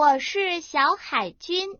我是小海军。